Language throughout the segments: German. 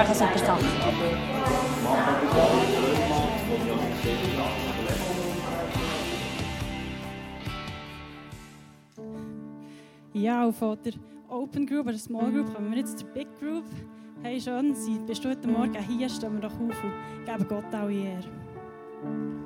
euch eine super Sache. Ja, und von der Open Group oder Small Group kommen wir jetzt zur Big Group. Hey, schön, bist du heute Morgen hier? Stehen wir doch auf und geben Gott alle Ehre.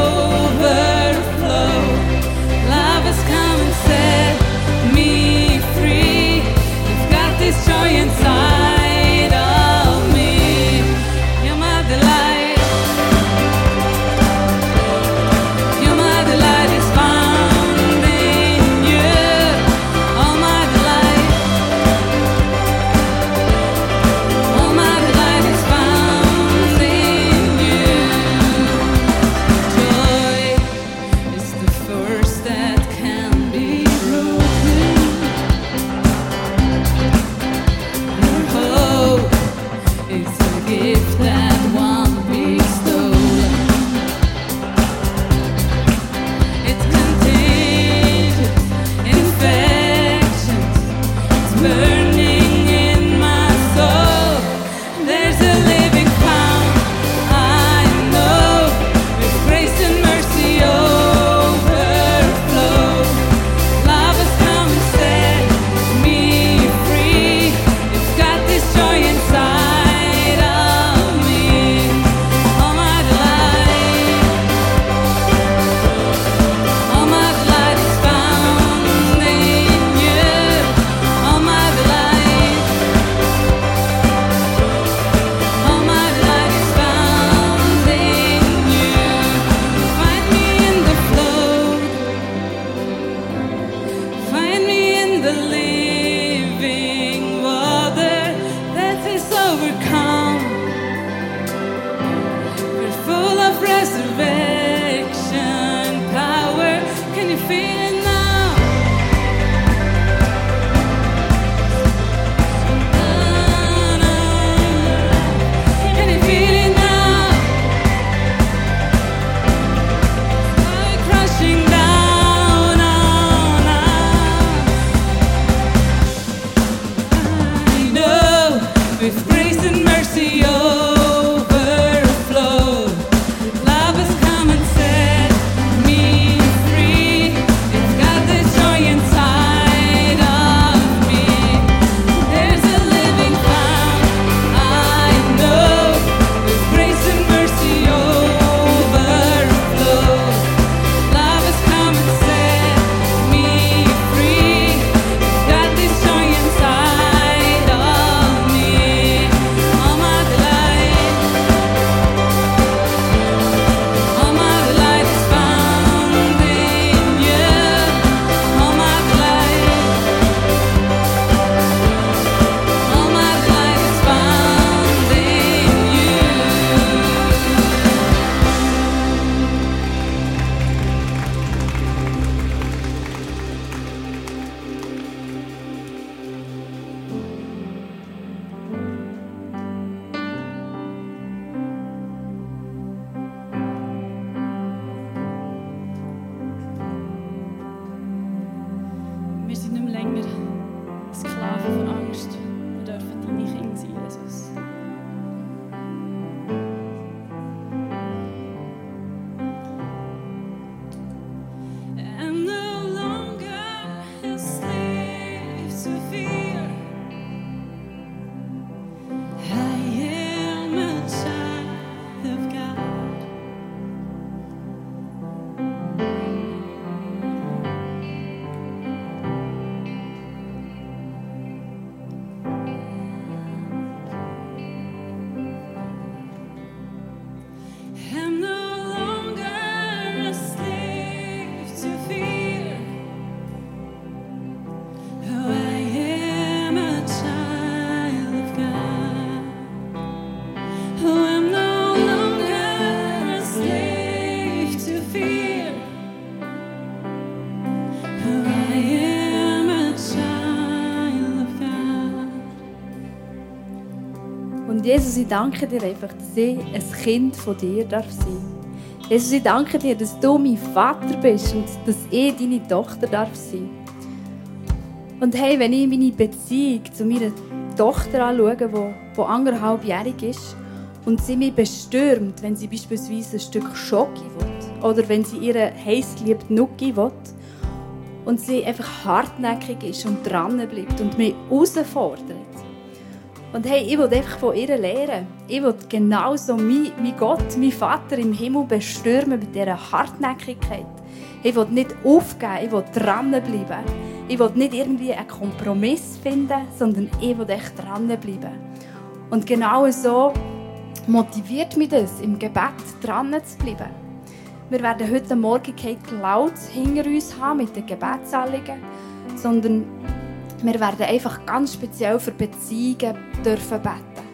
Und Jesus, ich danke dir einfach, dass ich ein Kind von dir darf sein Jesus, ich danke dir, dass du mein Vater bist und dass ich deine Tochter darf sein. Und hey, wenn ich meine Beziehung zu meiner Tochter anschaue, die, die anderthalbjährig ist, und sie mich bestürmt, wenn sie beispielsweise ein Stück Schoki will oder wenn sie ihre heißgeliebte Nuki will und sie einfach hartnäckig ist und dran bleibt und mich herausfordert, und hey, ich will einfach von ihr lernen. Ich will genauso mein, mein Gott, mein Vater im Himmel bestürmen mit dieser Hartnäckigkeit. Ich will nicht aufgeben, ich will dranbleiben. Ich will nicht irgendwie einen Kompromiss finden, sondern ich will echt dranbleiben. Und genau so motiviert mich das, im Gebet dran zu bleiben. Wir werden heute Morgen kein Cloud hinter uns haben mit den Gebetsanliegen, sondern wir werden einfach ganz speziell für Beziehungen dürfen beten.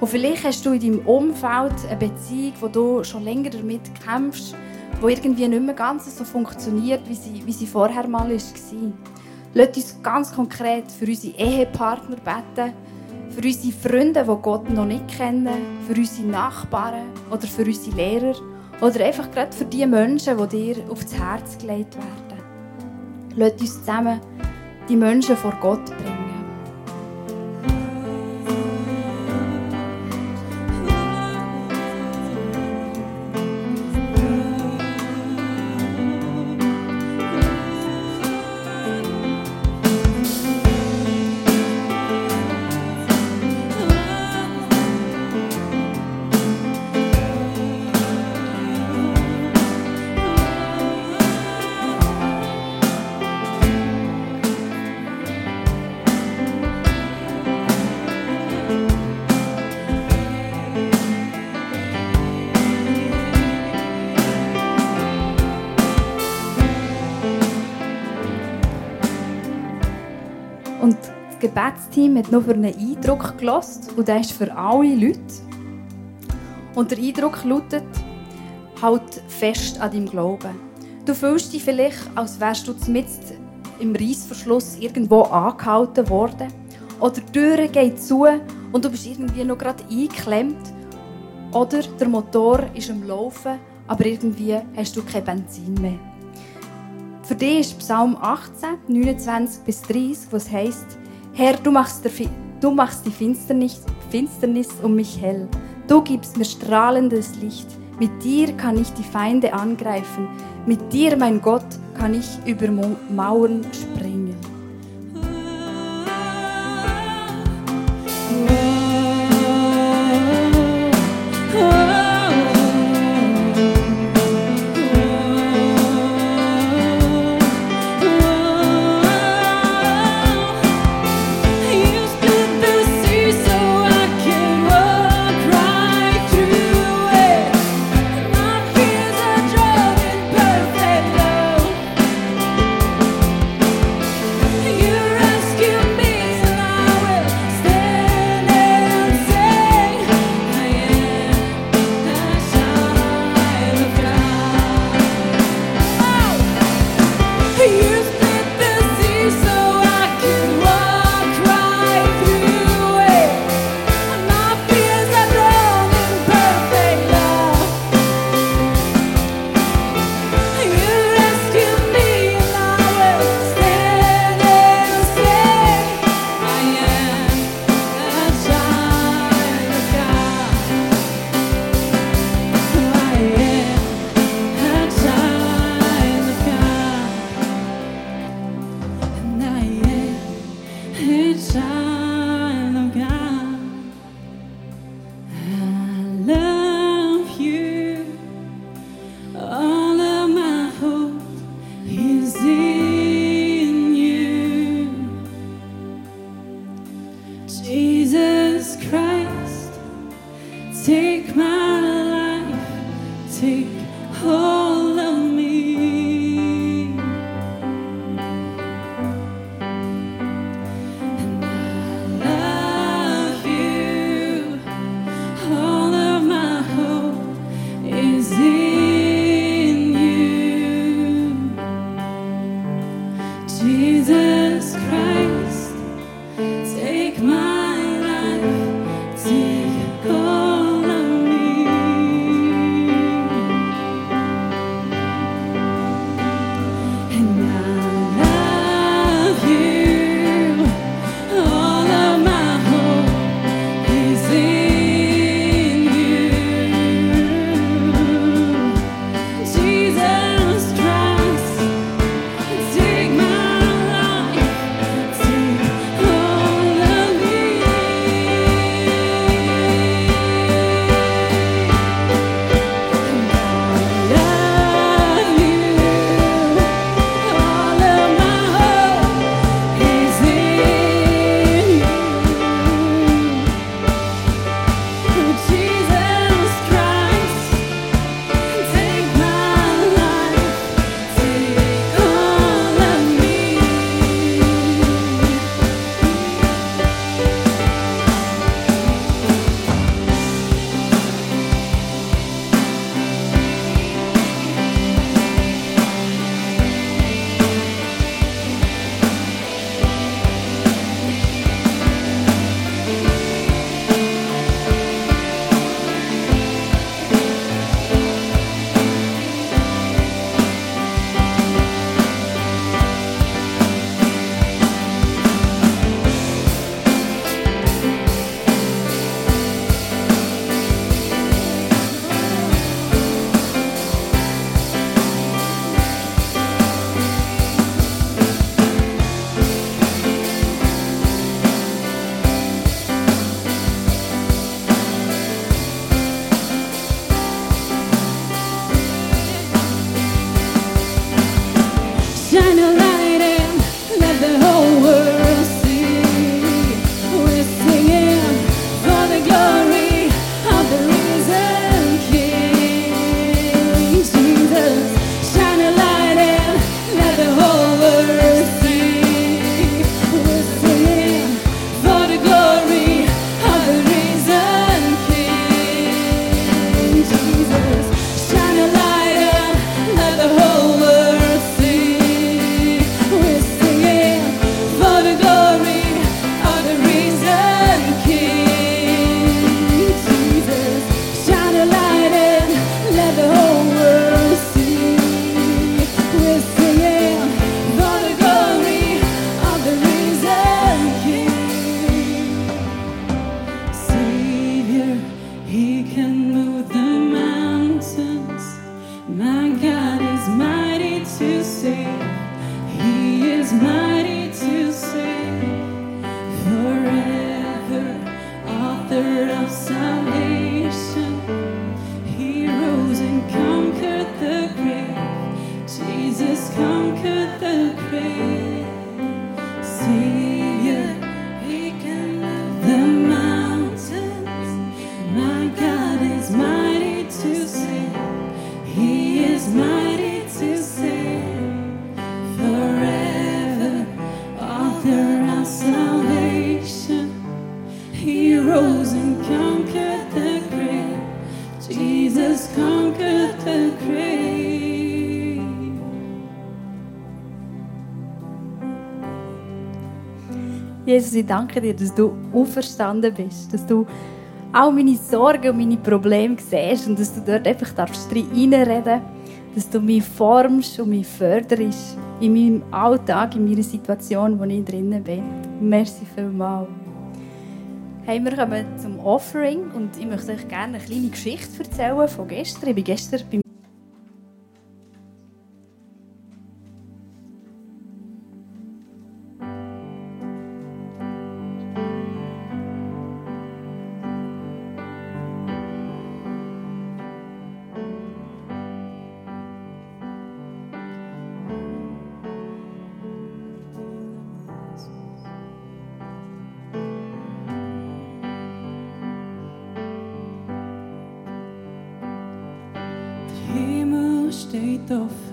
Und vielleicht hast du in deinem Umfeld eine Beziehung, wo du schon länger damit kämpfst, wo irgendwie nicht mehr ganz so funktioniert, wie sie, wie sie vorher mal war. Lasst uns ganz konkret für unsere Ehepartner beten, für unsere Freunde, die Gott noch nicht kennen, für unsere Nachbarn oder für unsere Lehrer oder einfach gerade für die Menschen, die dir aufs Herz gelegt werden. Lasst uns zusammen die Menschen vor Gott bringen. Gebetsteam hat noch für einen Eindruck gelost und der ist für alle Leute. Und der Eindruck lautet, halt fest an deinem Glauben. Du fühlst dich vielleicht, als wärst du mitten im Reissverschluss irgendwo angehalten worden. Oder die Tür geht zu und du bist irgendwie noch gerade eingeklemmt. Oder der Motor ist am Laufen, aber irgendwie hast du kein Benzin mehr. Für dich ist Psalm 18, 29 bis 30, was heißt: Herr, du machst, der, du machst die Finsternis, Finsternis um mich hell. Du gibst mir strahlendes Licht. Mit dir kann ich die Feinde angreifen. Mit dir, mein Gott, kann ich über Mauern springen. Jesus, ich danke dir, dass du auferstanden bist, dass du all meine Sorgen und meine Probleme siehst und dass du dort einfach darfst reinreden dass du mich formst und mich förderst in meinem Alltag, in meiner Situation, wo ich drinnen bin. Merci vielmals. Hey, wir kommen zum Offering und ich möchte euch gerne eine kleine Geschichte erzählen von gestern. Ich bin gestern beim steht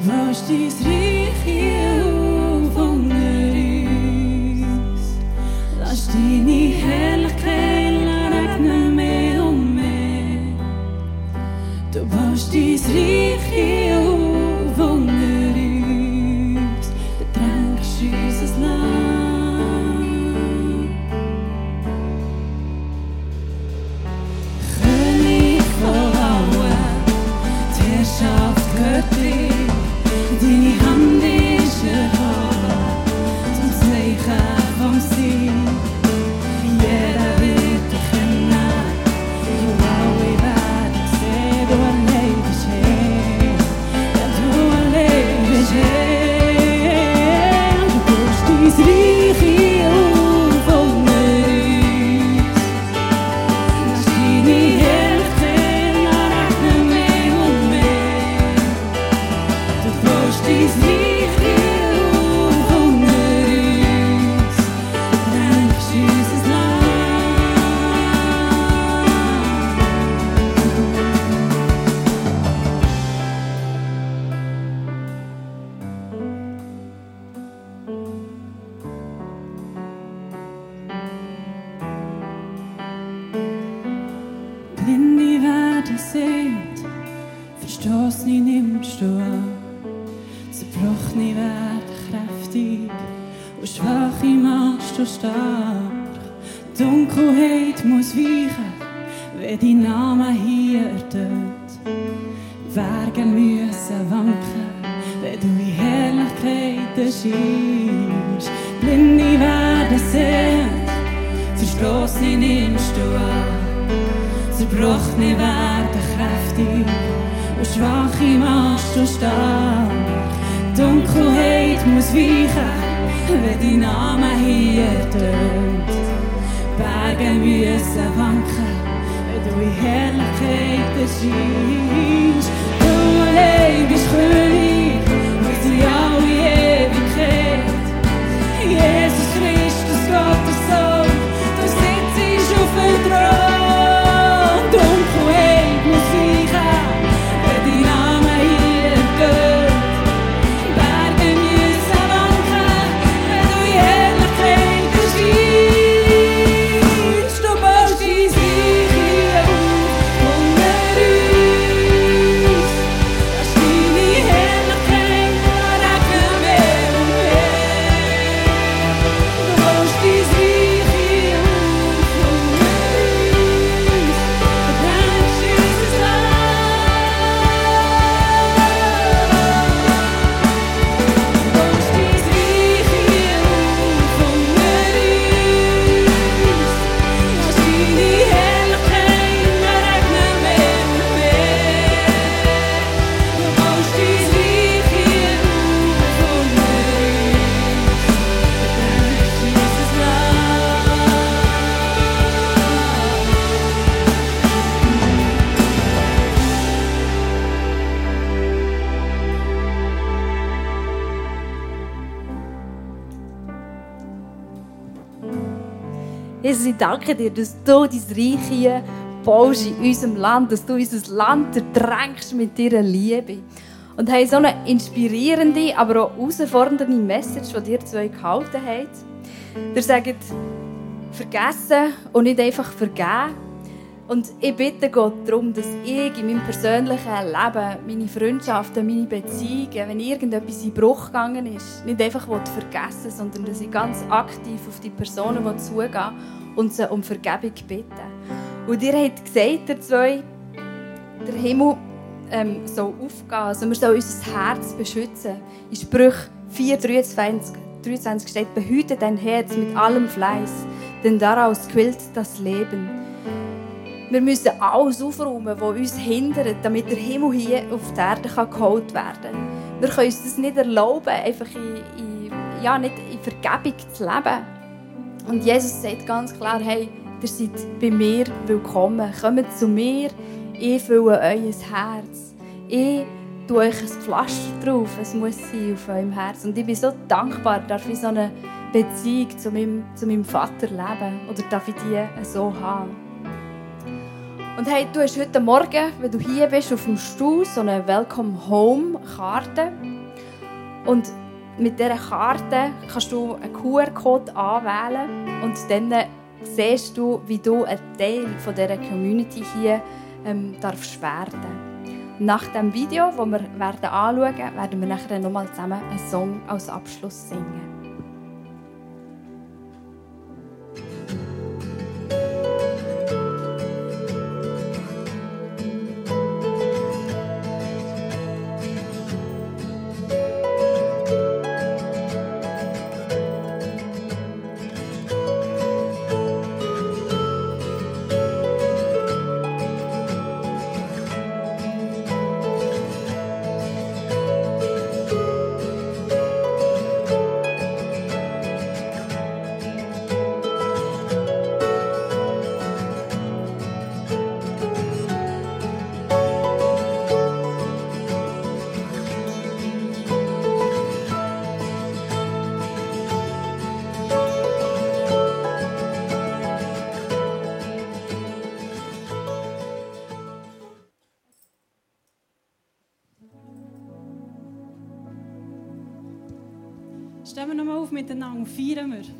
Du baust dein Reich hier auf unter uns. Lass deine Herrlichkeit regnen mehr und mehr. Blinde werden sehend, Verstoßene nimmst du an. Zerbrochene werden kräftig und Schwache machst du stark. Dunkelheit muss weichen, wenn dein Name hier tönt. Berge müssen wanken, wenn du in Herrlichkeit erscheinst. Du allein bist König, danke dir, dass du dein Reich hier baust in unserem Land, dass du unser Land drängst mit deiner Liebe. Und haben so eine inspirierende, aber auch herausfordernde Message, die dir zwei gehalten habt. Ihr sagt, vergessen und nicht einfach vergeben. Und ich bitte Gott darum, dass ich in meinem persönlichen Leben, meine Freundschaften, meine Beziehungen, wenn irgendetwas in Bruch gegangen ist, nicht einfach vergessen sondern dass ich ganz aktiv auf die Personen zugehe und sie um Vergebung bitte. Und ihr habt gesagt, ihr zwei, der Himmel ähm, soll aufgehen, also wir sollen unser Herz beschützen. In Sprüch 4, 23, 23 steht, behüte dein Herz mit allem Fleiß, denn daraus quillt das Leben. Wir müssen alles aufräumen, was uns hindert, damit der Himmel hier auf der Erde geholt werden kann. Wir können uns das nicht erlauben, einfach in, in, ja, nicht in Vergebung zu leben. Und Jesus sagt ganz klar, hey, ihr seid bei mir willkommen. Kommt zu mir, ich fülle euer Herz. Ich tue euch ein Pflaster drauf, es muss sein auf eurem Herz. Und ich bin so dankbar, dass ich so eine Beziehung zu meinem, zu meinem Vater leben oder darf ich die so haben. Und hey, du hast heute Morgen, wenn du hier bist, auf dem Stuhl so eine Welcome Home Karte. Und mit dieser Karte kannst du einen QR-Code anwählen und dann siehst du, wie du ein Teil dieser Community hier ähm, darfst werden. Nach dem Video, das wir werden anschauen werden, werden wir nachher nochmal zusammen einen Song als Abschluss singen. Stehen wir nochmal auf miteinander, feiern wir.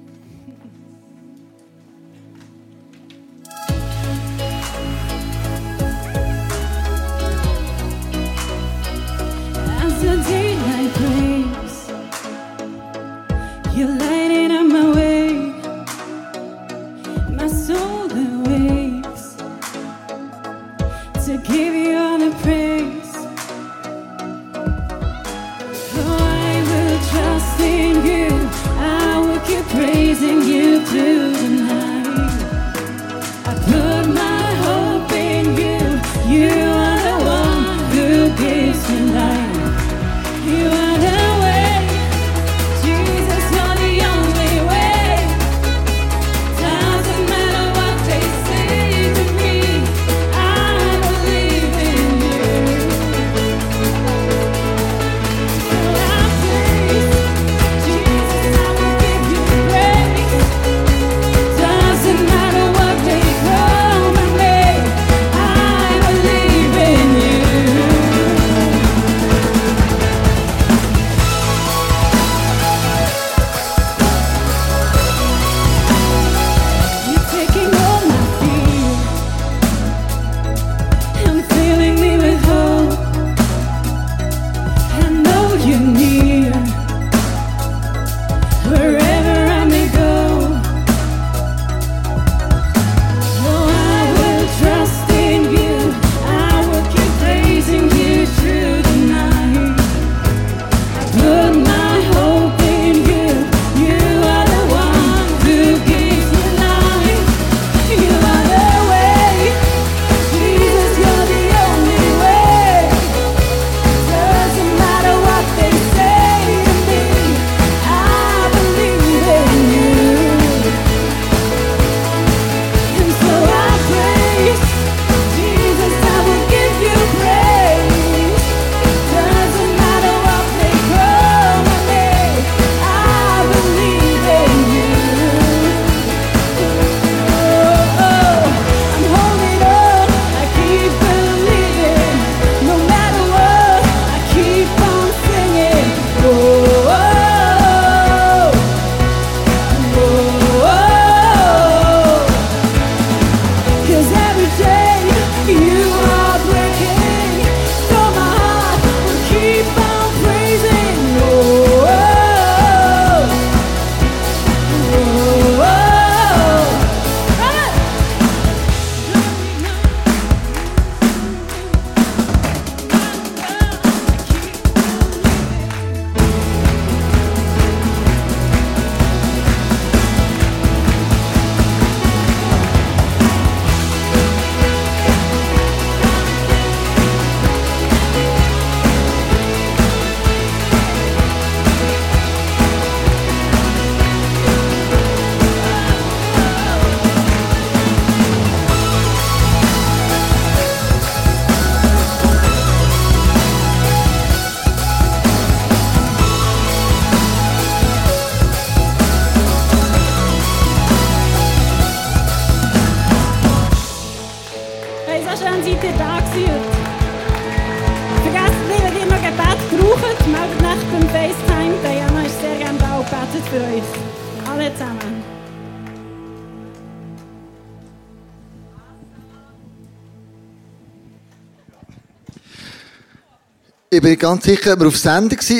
Ich bin ganz sicher, ob wir auf Sendung sind.